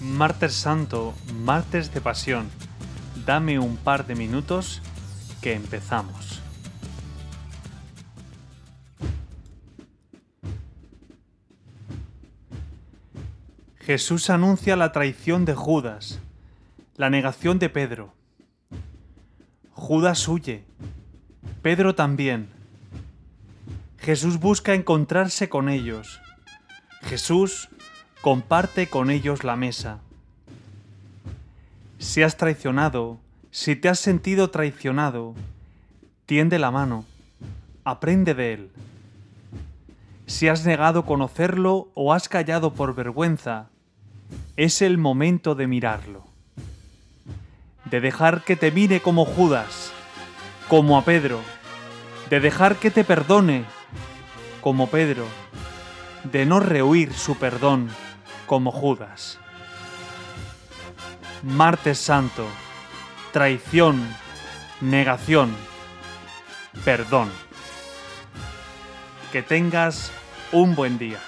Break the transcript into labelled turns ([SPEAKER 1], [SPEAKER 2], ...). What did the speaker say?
[SPEAKER 1] Martes Santo, martes de pasión. Dame un par de minutos que empezamos. Jesús anuncia la traición de Judas, la negación de Pedro. Judas huye, Pedro también. Jesús busca encontrarse con ellos. Jesús comparte con ellos la mesa. Si has traicionado, si te has sentido traicionado, tiende la mano, aprende de él. Si has negado conocerlo o has callado por vergüenza, es el momento de mirarlo. De dejar que te mire como Judas, como a Pedro. De dejar que te perdone, como Pedro. De no rehuir su perdón, como Judas. Martes Santo, traición, negación, perdón. Que tengas un buen día.